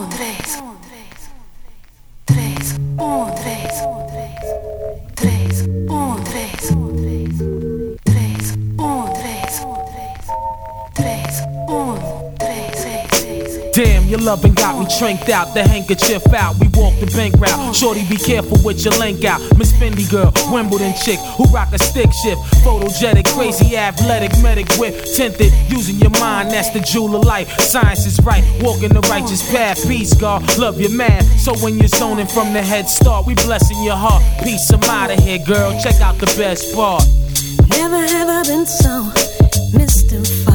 1, 3, loving got me tranked out, the handkerchief out. We walk the bank route. Shorty, be careful with your link out. Miss Fendi girl, Wimbledon chick who rock a stick shift. Photogenic, crazy, athletic, medic whip. Tinted, using your mind, that's the jewel of life. Science is right, walking the righteous path. Peace, God, love your man. So when you're zoning from the head start, we blessing your heart. Peace, I'm out of here, girl. Check out the best part. Never have I been so mystified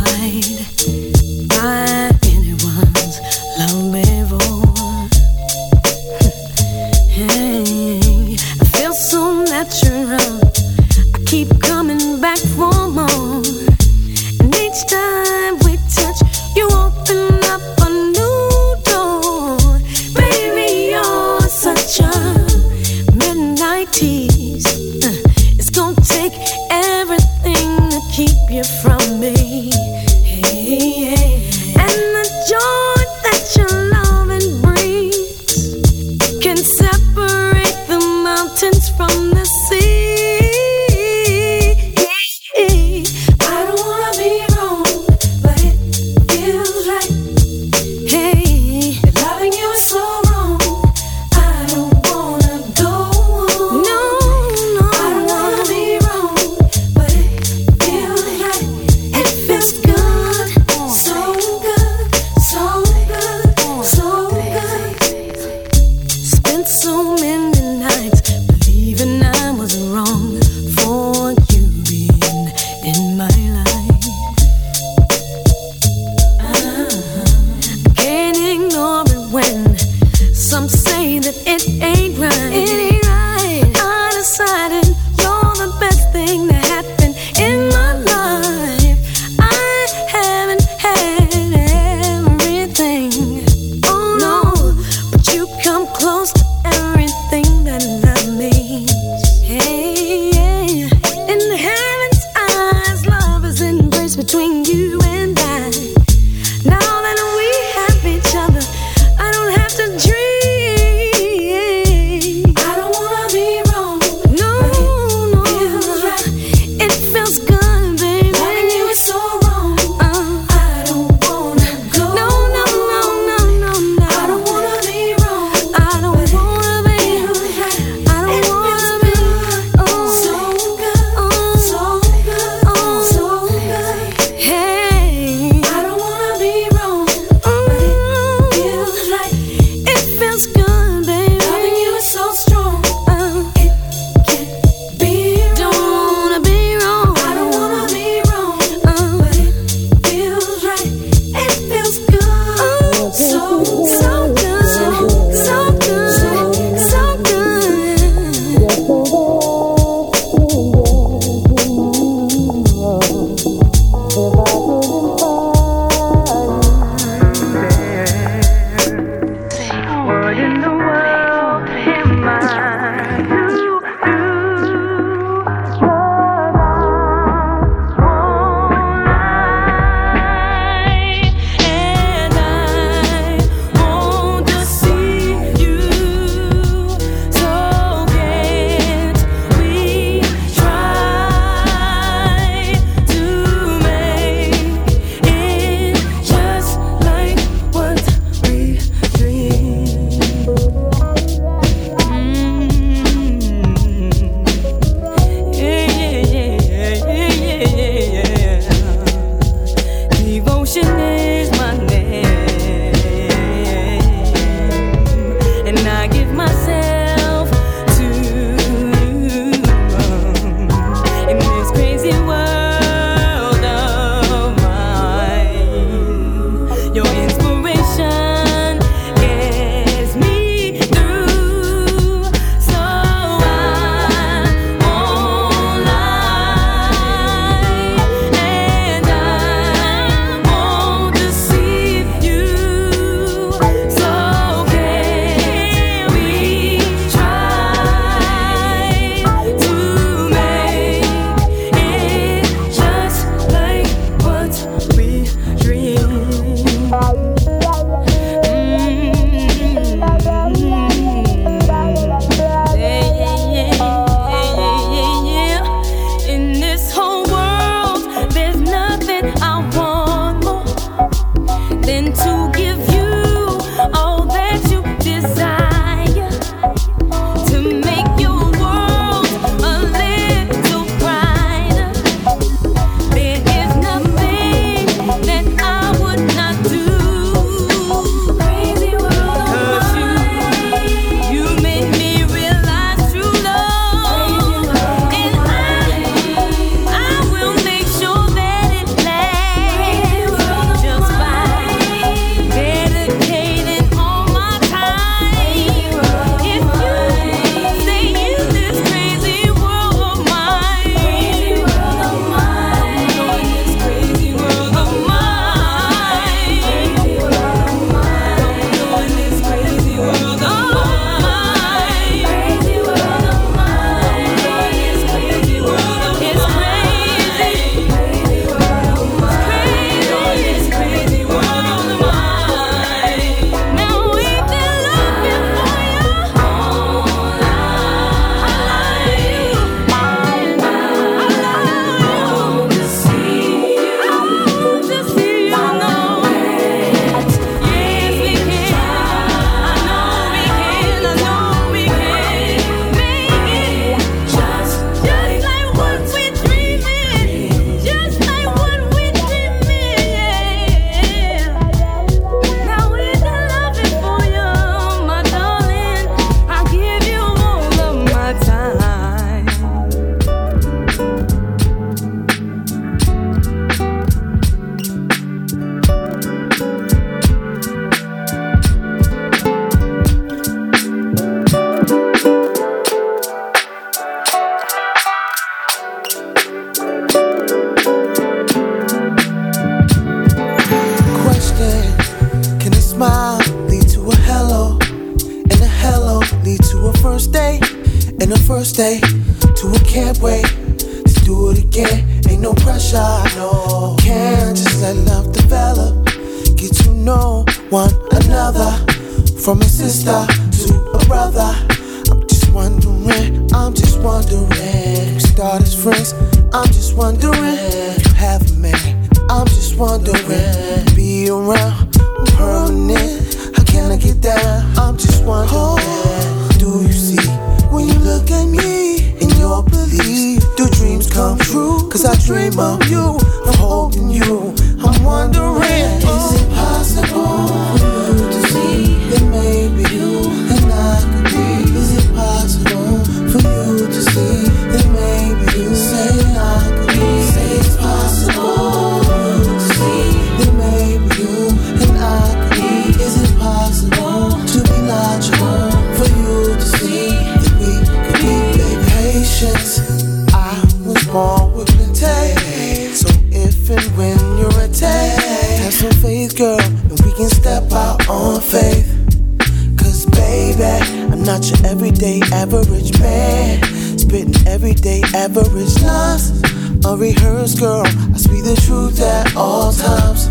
unrehearsed, girl. I speak the truth at all times.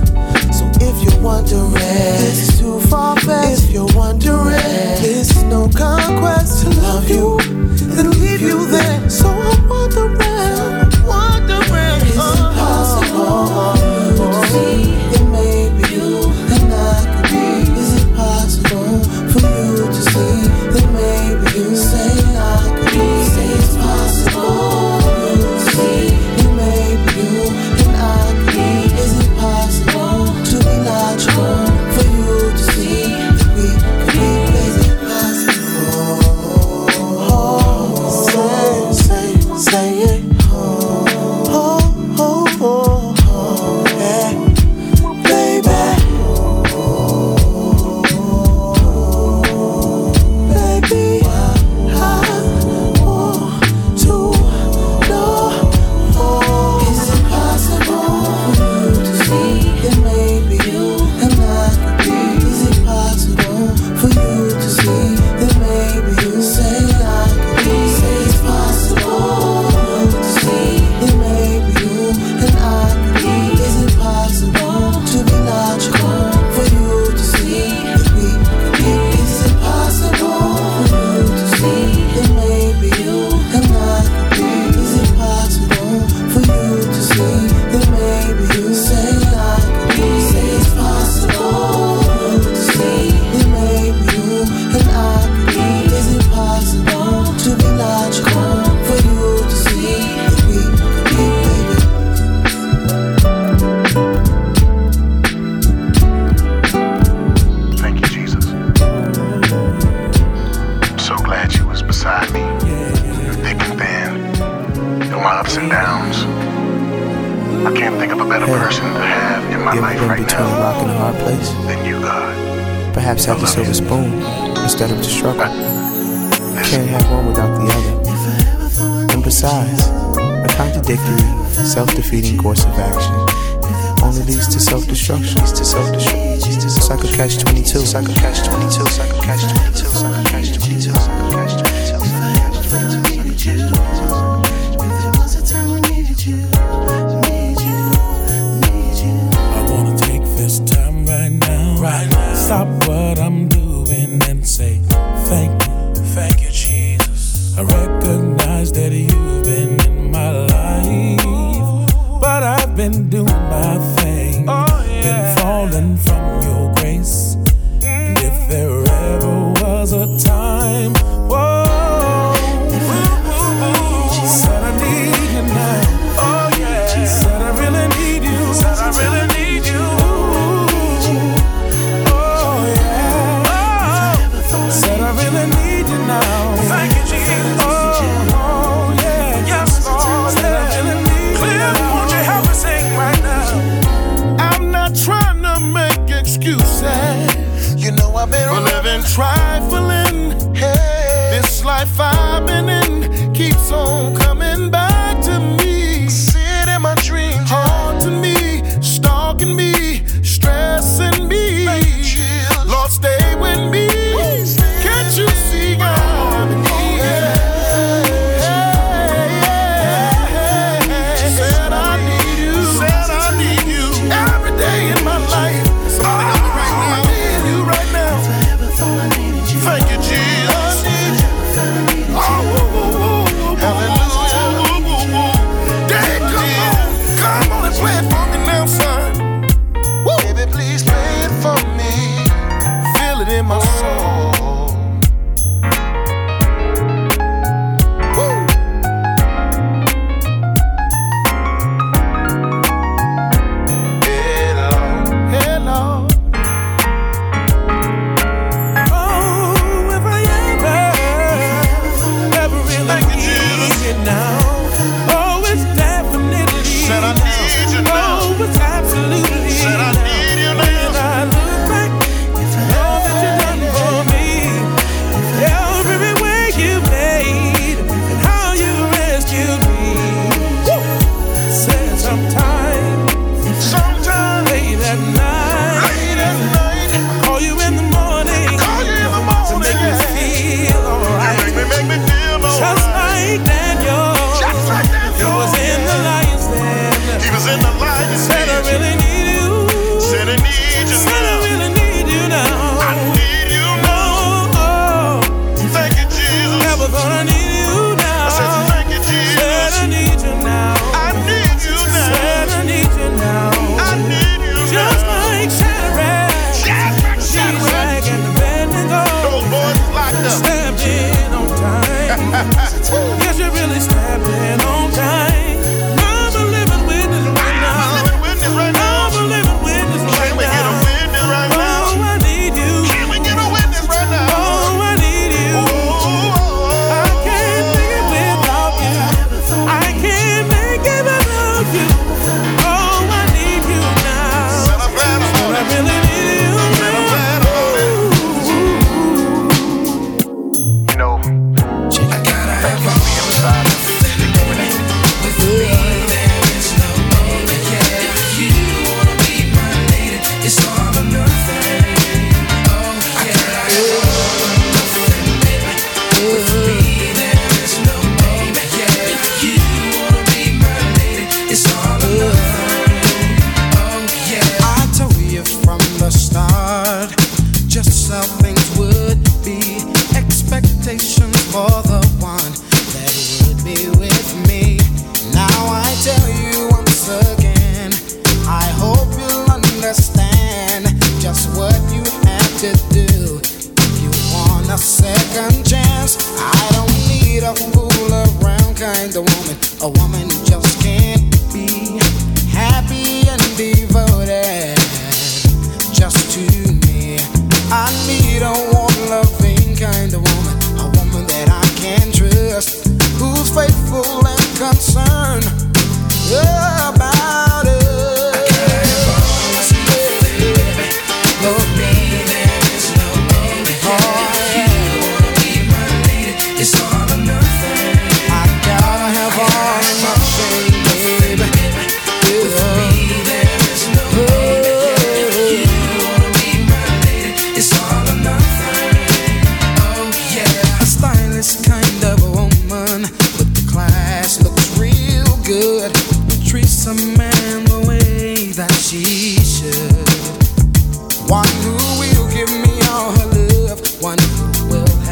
So if you're wondering, this is too far fetched. If you're wondering, this is no conquest to love you, then leave you there. A contradictory, self-defeating course of action only leads to self-destruction. To self-destruction. It's like a catch-22. It's catch-22. It's catch-22. It's catch-22.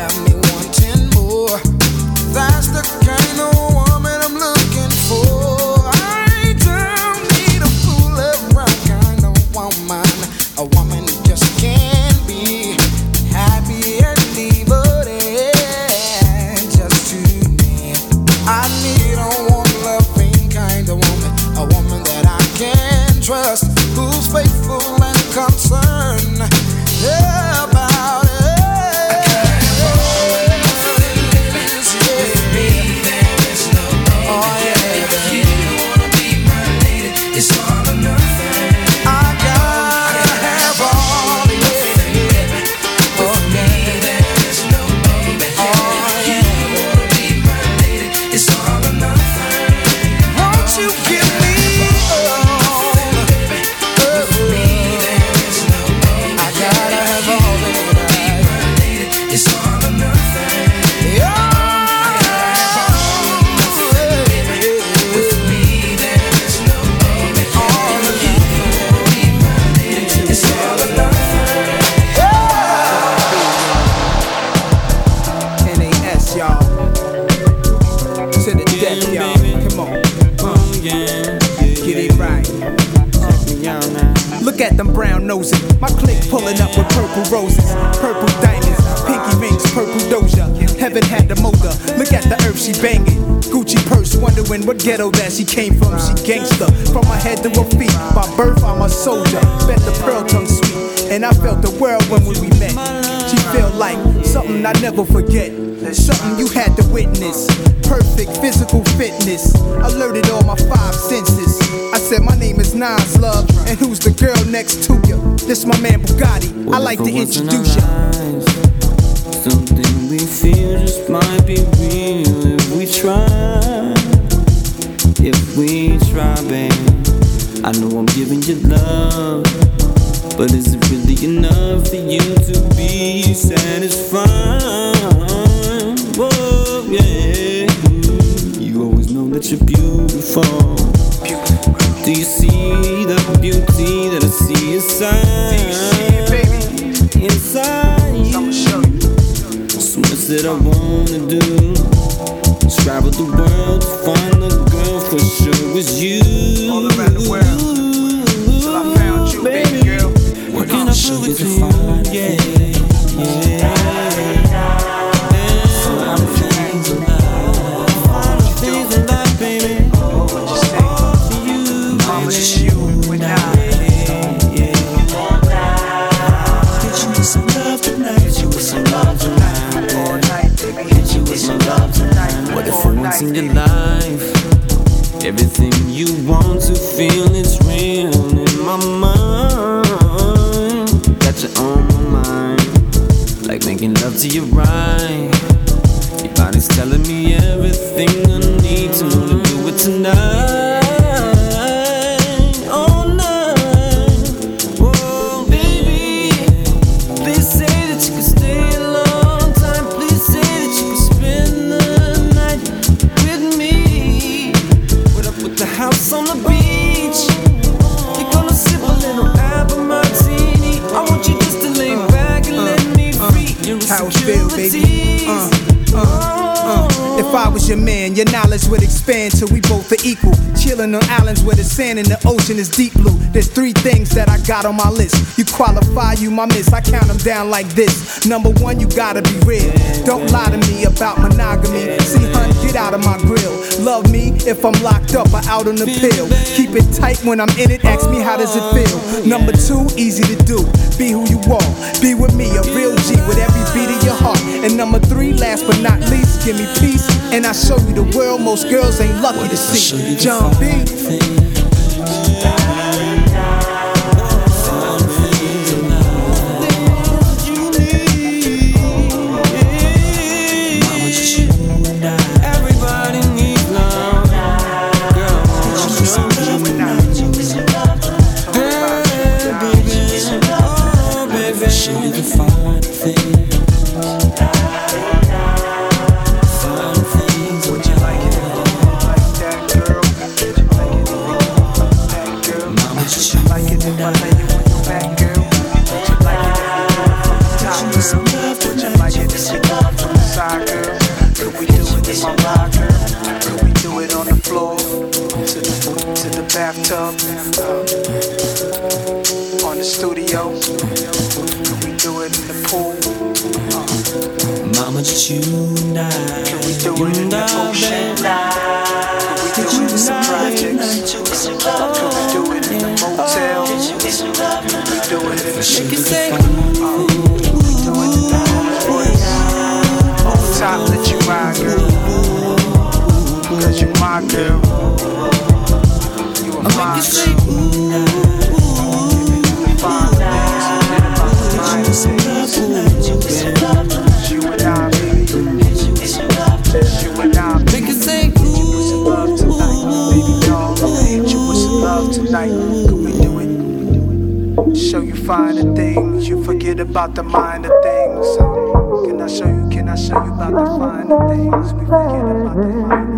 have me wanting more. That's the wondering what ghetto that she came from. She gangster, from her head to her feet. By birth, I'm a soldier. Bet the pearl tongue sweet, and I felt the world when we met. She felt like something I never forget. Something you had to witness. Perfect physical fitness. Alerted all my five senses. I said, My name is Nas Love, and who's the girl next to you? This my man Bugatti. I like to introduce you. Something we feel just might be real if we try. If we try, babe. I know I'm giving you love. But is it really enough for you to be satisfied? Whoa, yeah. You always know that you're beautiful. Do you see the beauty that I see inside? Inside. You. So much that I wanna do. Travel the world was you. Sand in the ocean is deep blue. There's three things that I got on my list. You qualify, you my miss. I count them down like this. Number one, you gotta be real. Don't lie to me about monogamy. See, hun, get out of my grill. Love me if I'm locked up or out on the pill. Keep it tight when I'm in it. Ask me how does it feel. Number two, easy to do. Be who you are. Be with me, a real G with every beat of your heart. And number three, last but not least, give me peace. And I show you the world most girls ain't lucky to see. Jon B. in the Rolls Royce? On top, let you ride, girl. Cause you my girl. You a fine girl. Fine things, forget about the minor things. You and Show you finer things. You forget about the minor things. Can I show you? Can I show you about the finer things? We forget about the minor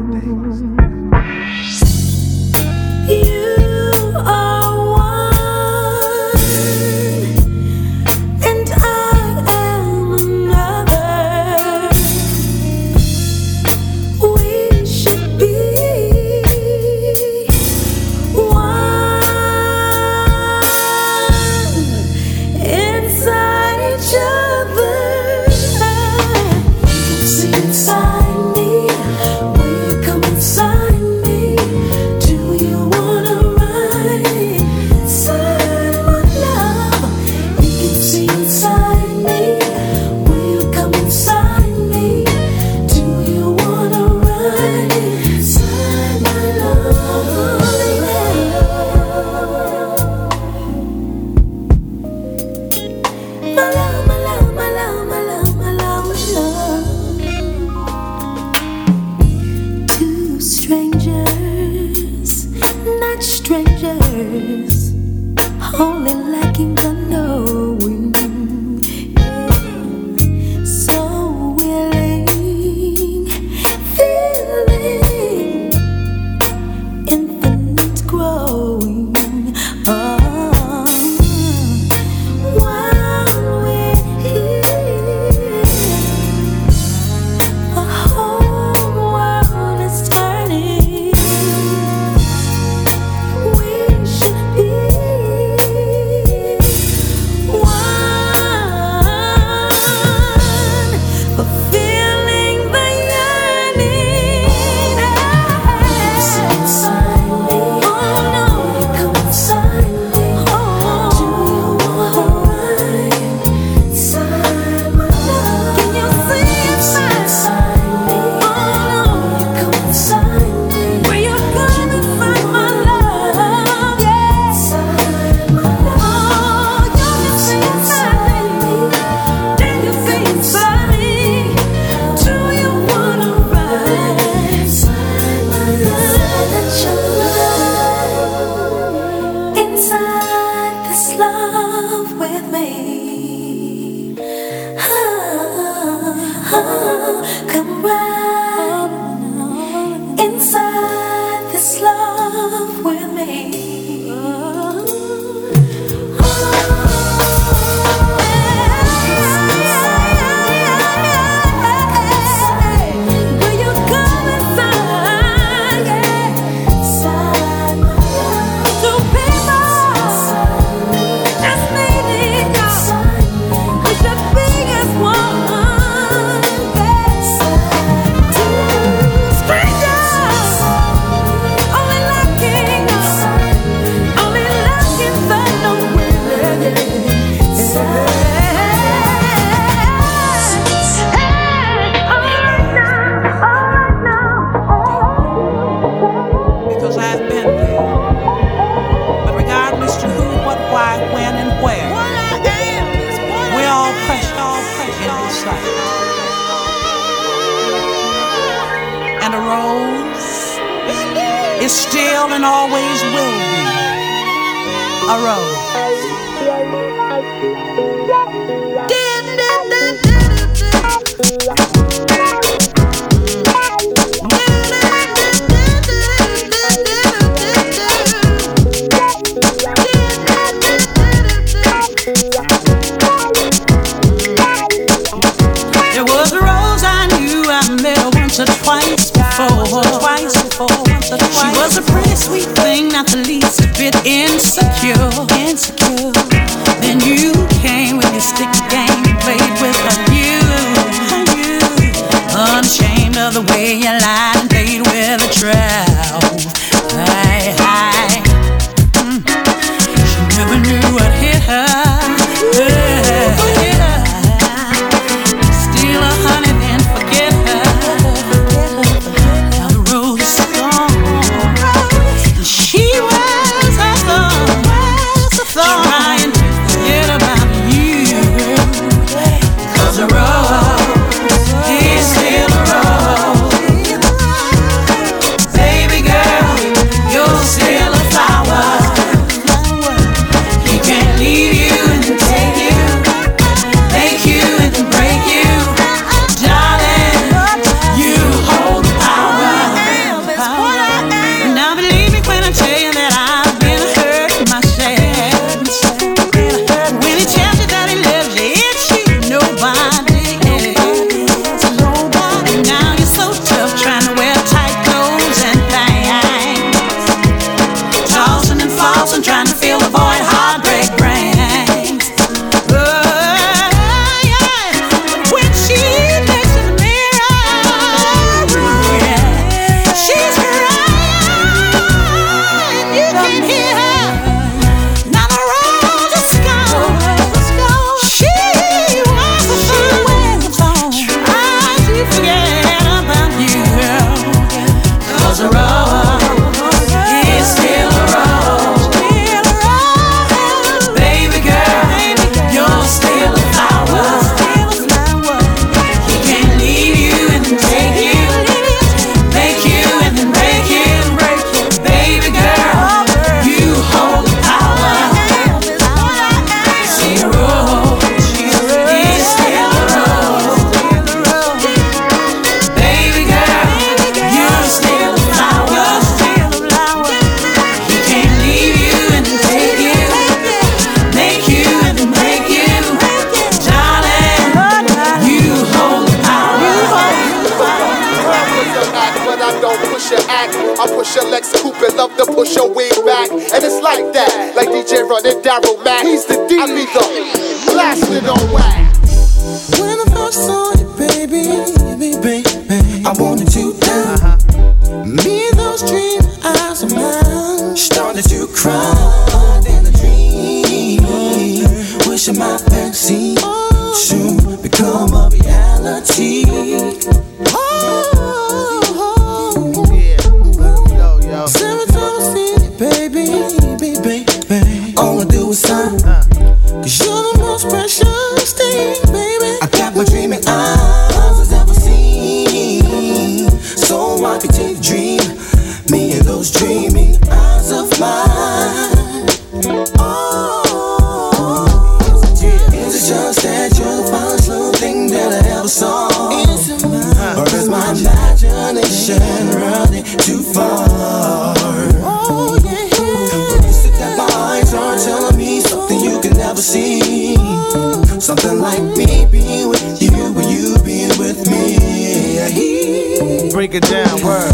Get down. Word.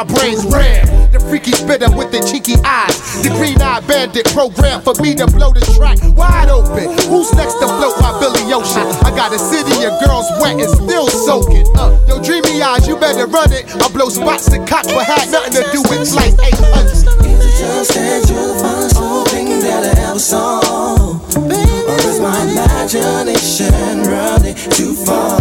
My brains red. The freaky spitter with the cheeky eyes. The green eyed bandit program for me to blow the track wide open. Who's next to float my Billy Ocean? I got a city of girls wet and still soaking. Uh, yo, dreamy eyes, you better run it. I blow spots to cock, but had nothing to do with like 800. Uh. Just that you find something that I ever saw. Or is my imagination running too far?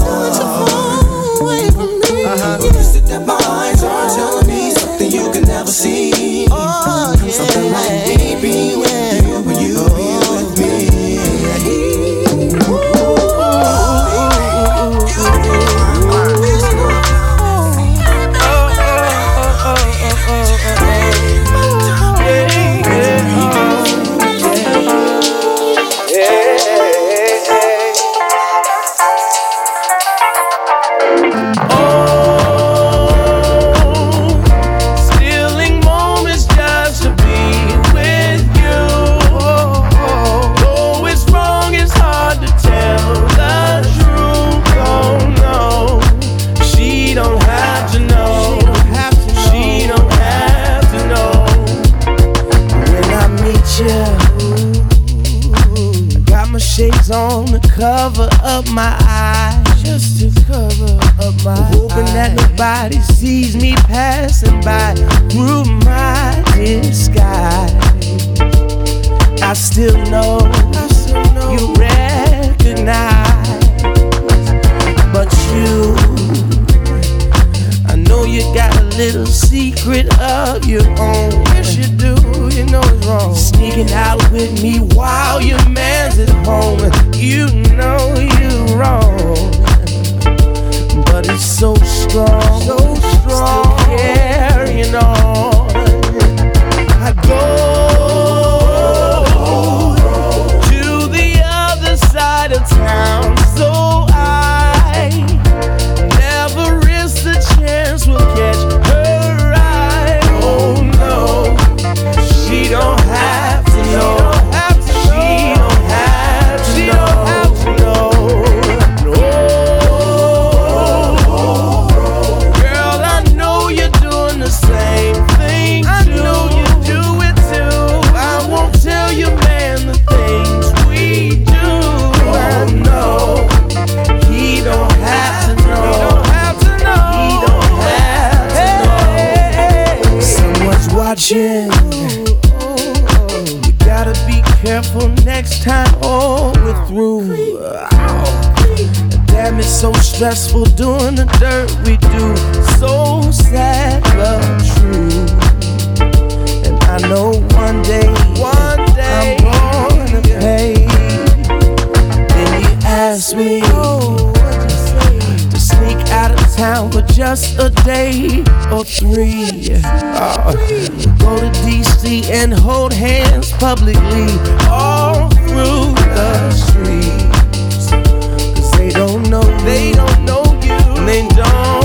hold hands publicly all through the streets. Cause they don't know. They don't know you. And they don't.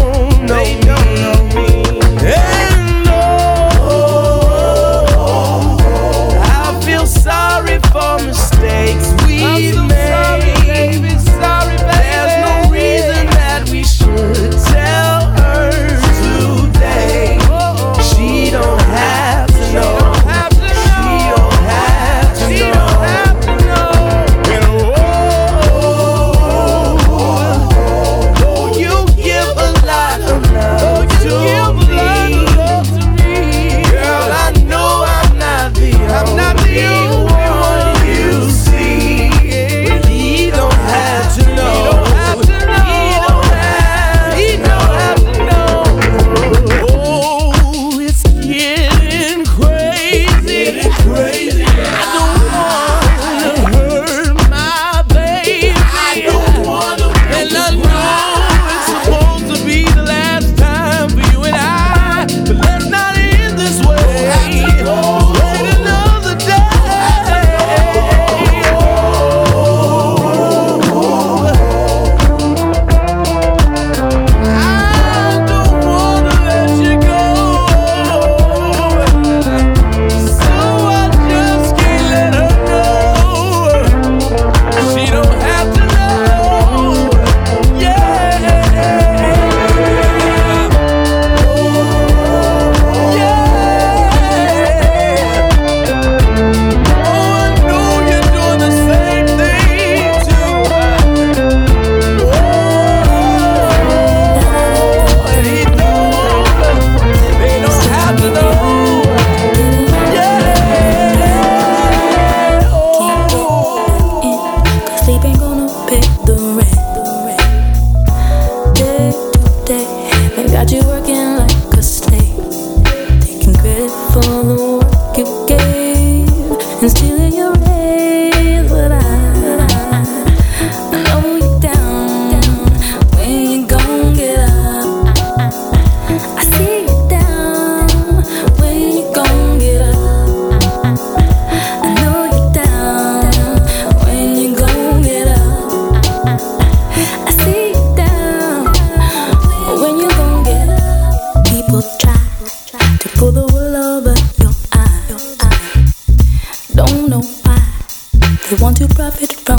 They want to profit from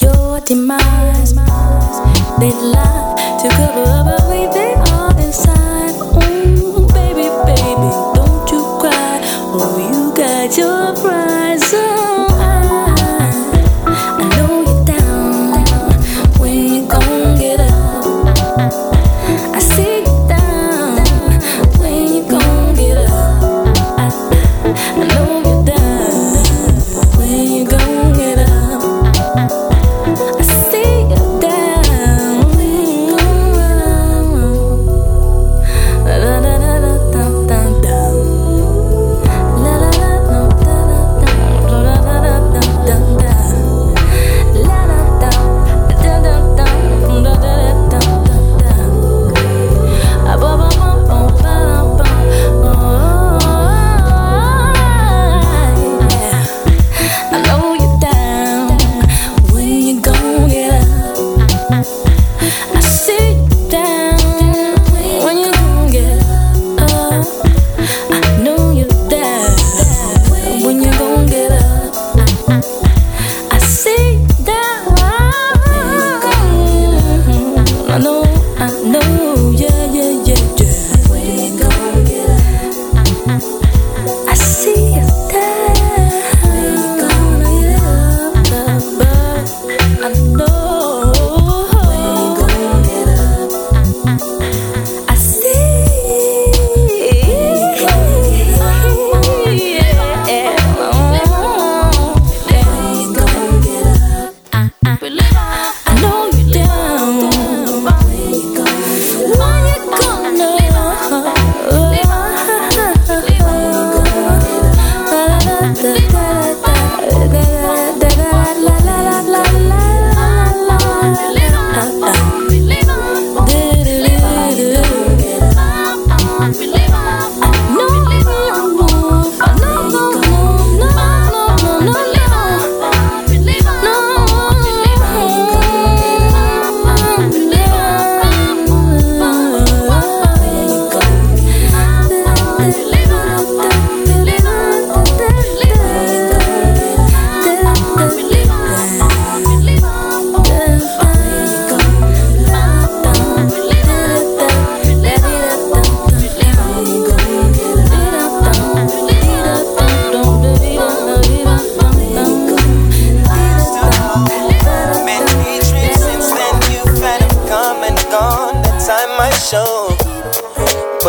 your demise. They lie.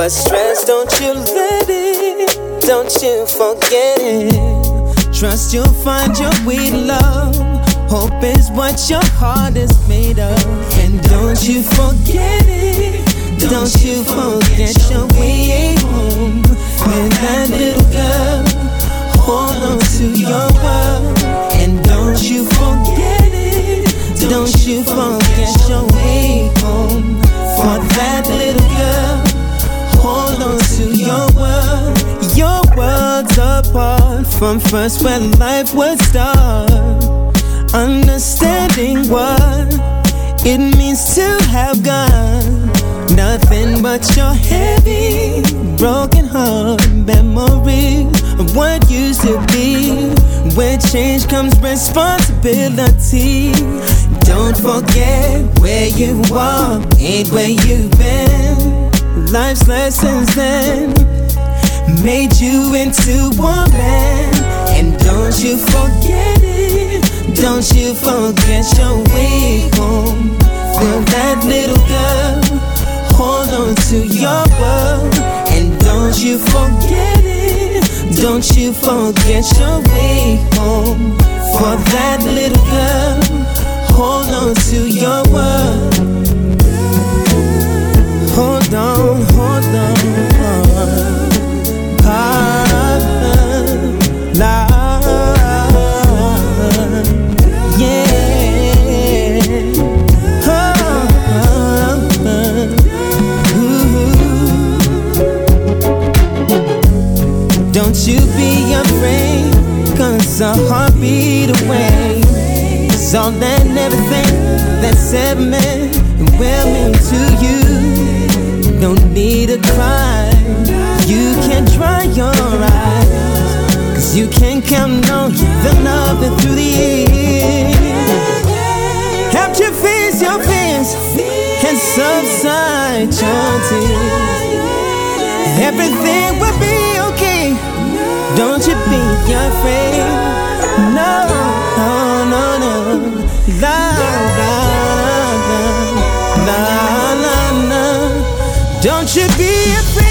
But stress, don't you let it, don't you forget it. Trust you'll find your way love. Hope is what your heart is made of. And don't you forget it, don't you forget your way home. And that little girl, hold on to your world. And don't you forget it, don't you forget your way home. For that little girl hold on to your world. Your world's apart from first where life would start. Understanding what it means to have got nothing but your heavy, broken heart memories of what used to be. Where change comes responsibility. Don't forget where you are, ain't where you've been. Life's lessons then made you into a man. And don't you forget it, don't you forget your way home. Feel that little girl, hold on to your world. And don't you forget it, don't you forget your way home. For that little girl, hold on to your world. On, hold on. La, yeah. Ah, ooh. Don't you be afraid, cause a heartbeat away is all and everything that's ever meant and well meant to you. Dry your eyes, cause you can count on the love that through the years. Help you face your fears and subside your tears. Everything will be okay. Don't you be afraid. No, no, no, no. La, la, la, la, la, la. Don't you be afraid.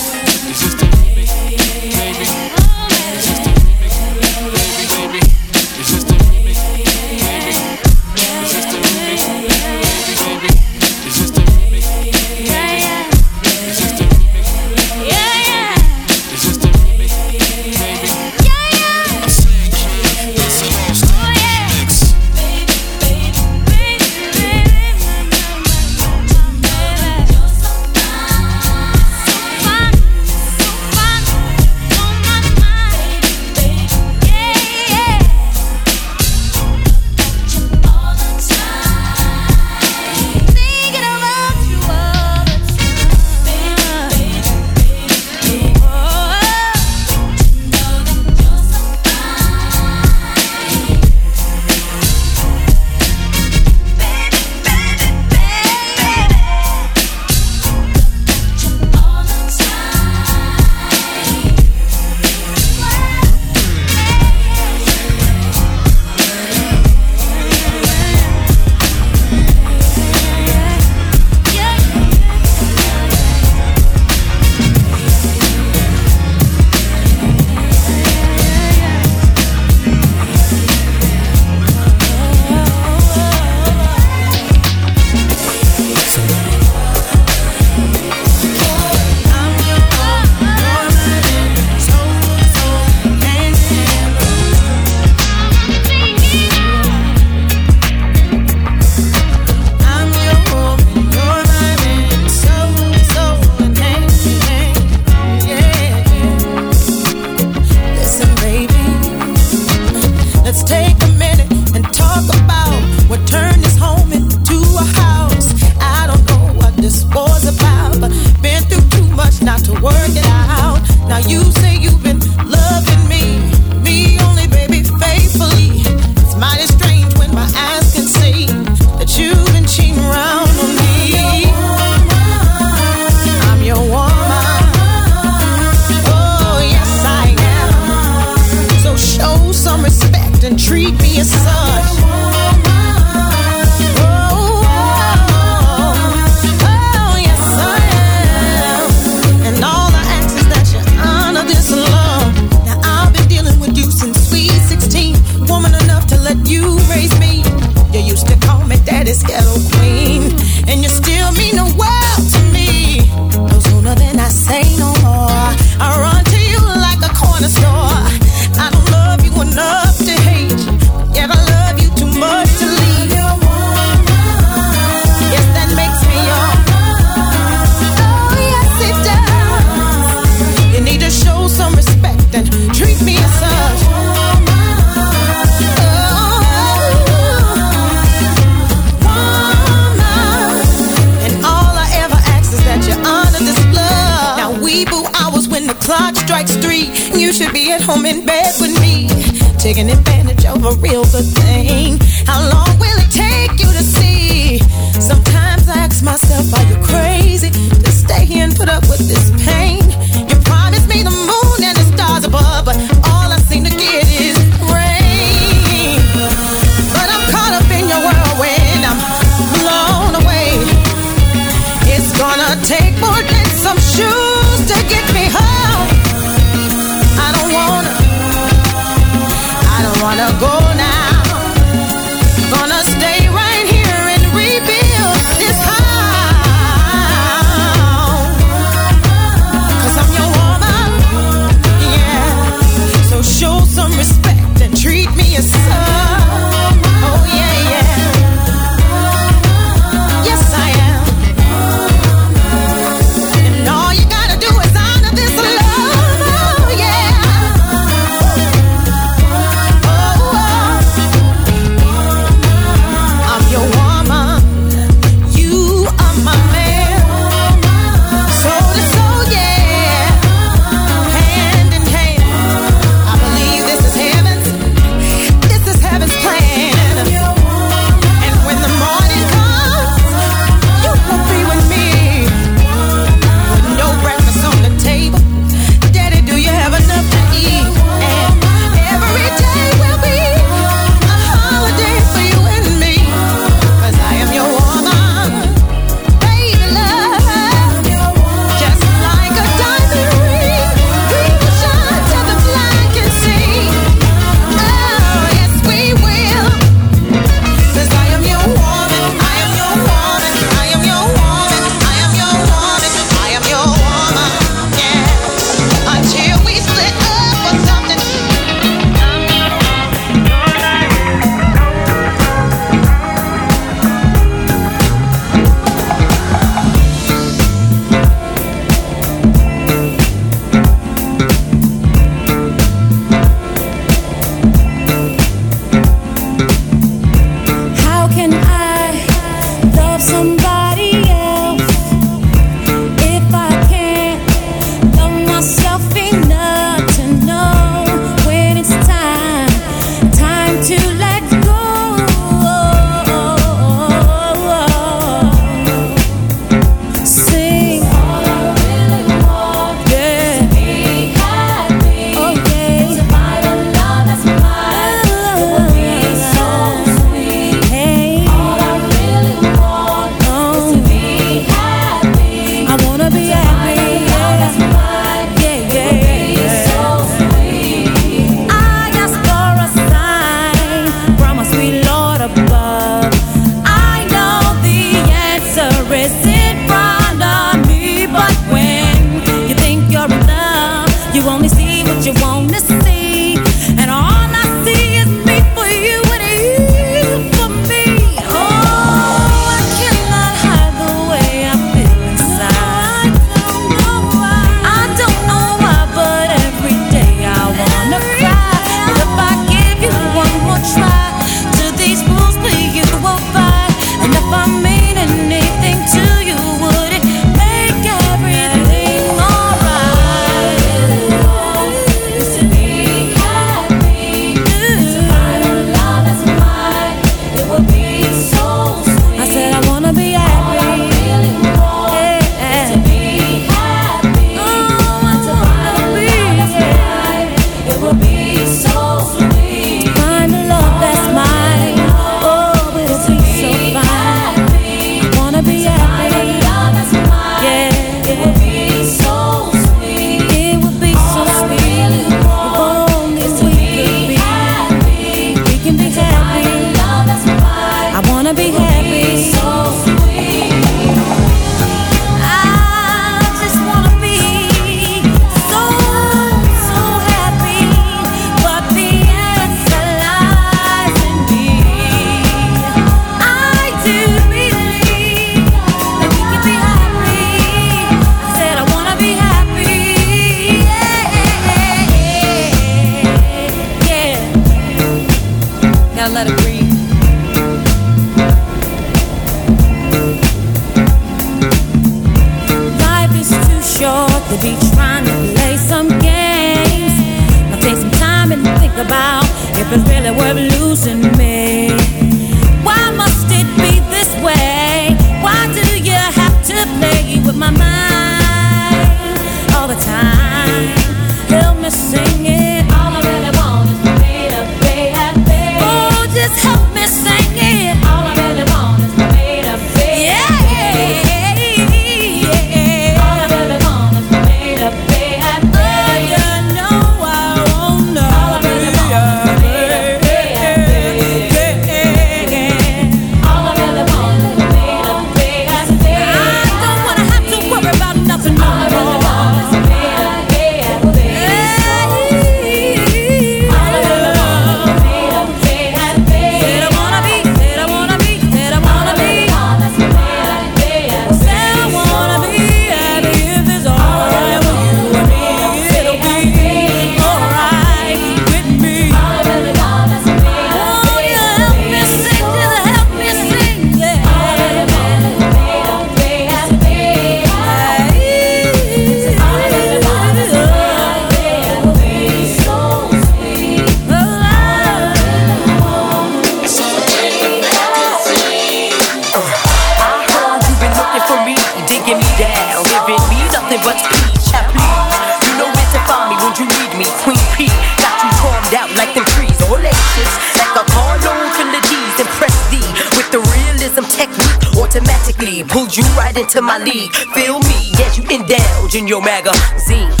into my league. Feel me as you indulge in your magazine.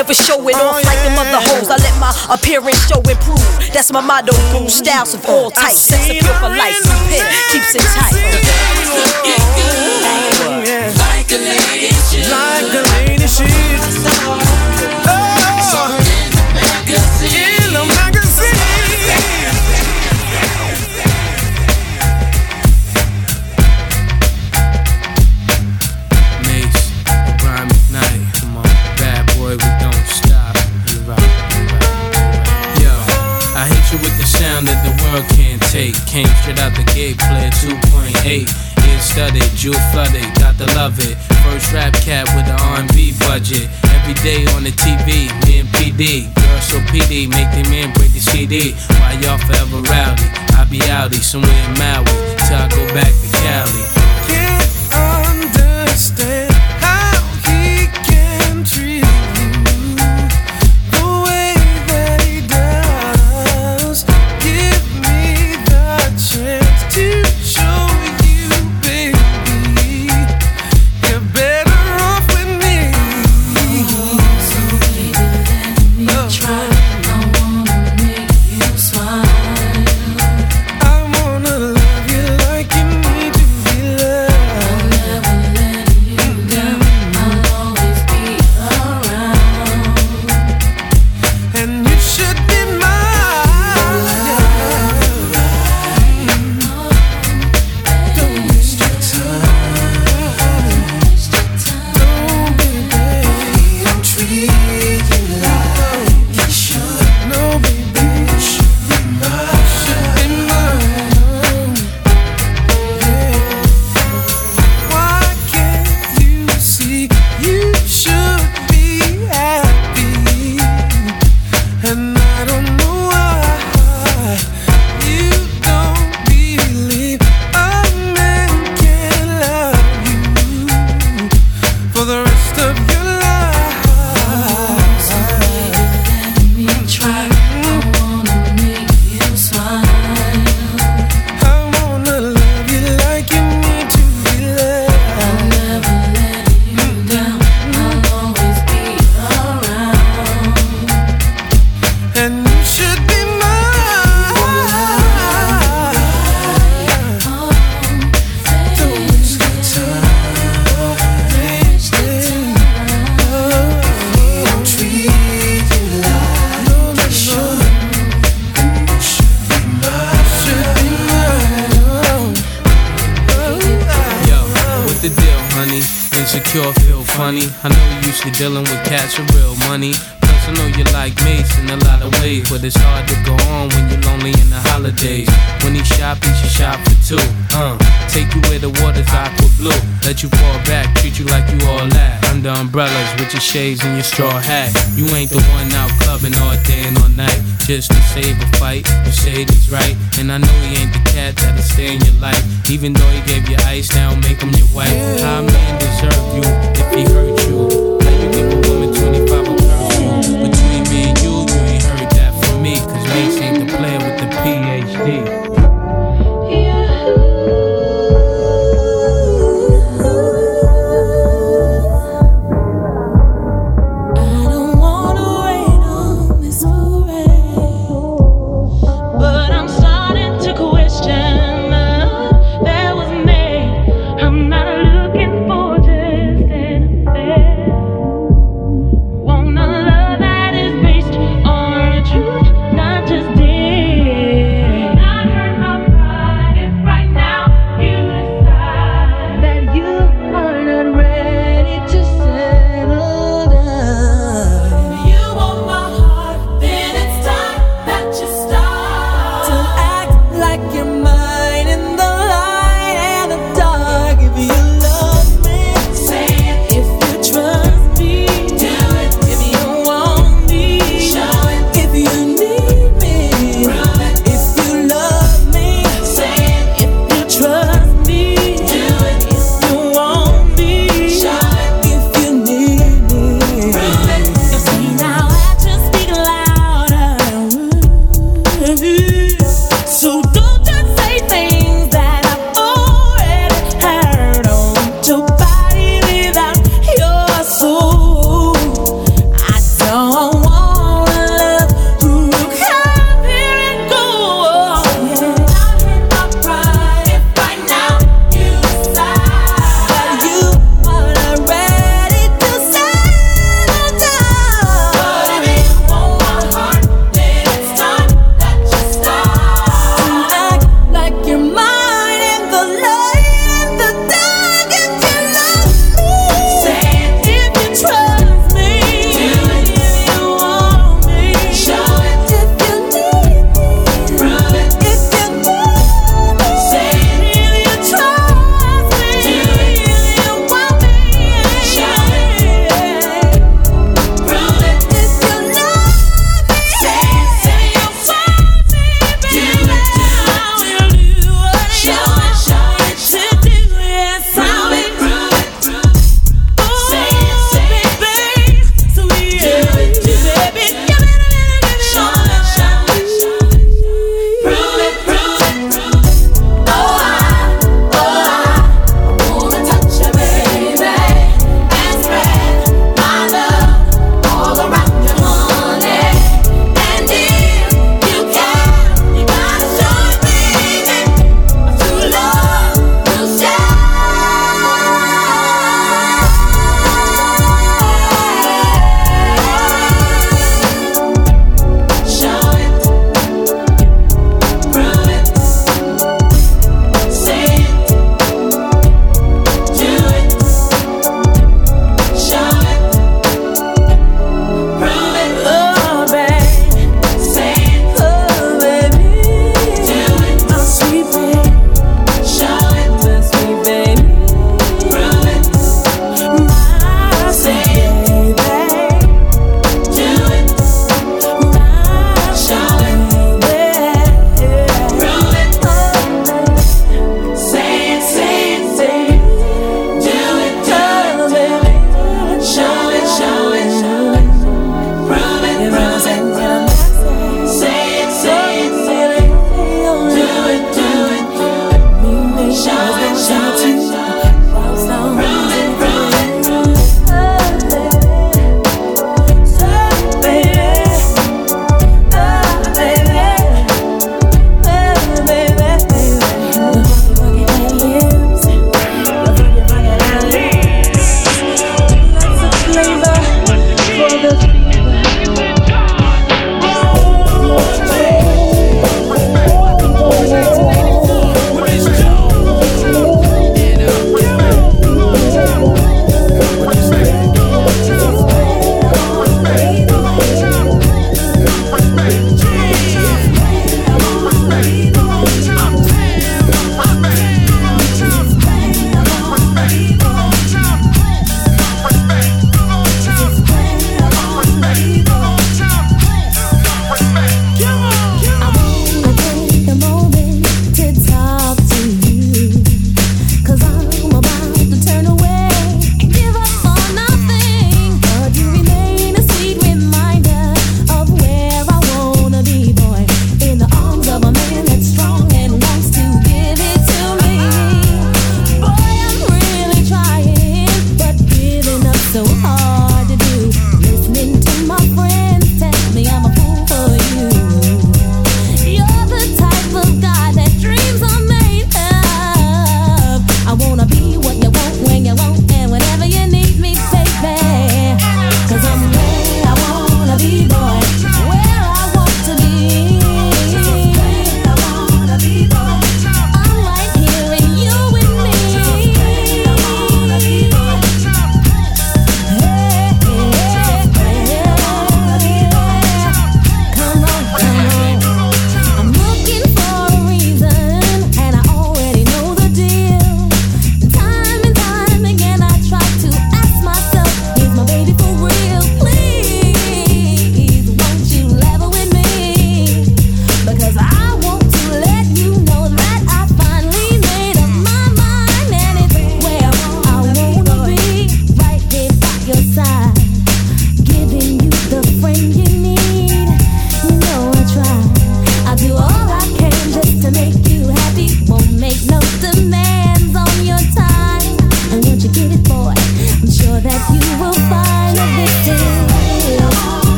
never show it off like them other hoes. I let my appearance show improve. That's my motto. Boom, styles of all types. Sex appeal for life. Pit keeps it tight. Like a lady. Like a lady. day on the TV, me and PD. Girl, so PD, make them men break the CD. Why y'all forever rowdy? I be outie somewhere in Maui till I go back to shades and your straw hat. You ain't the one out clubbing all day and all night. Just to save a fight, Mercedes right. And I know he ain't the cat that'll stay in your life. Even though he gave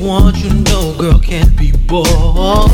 want you know, girl, can't be bored.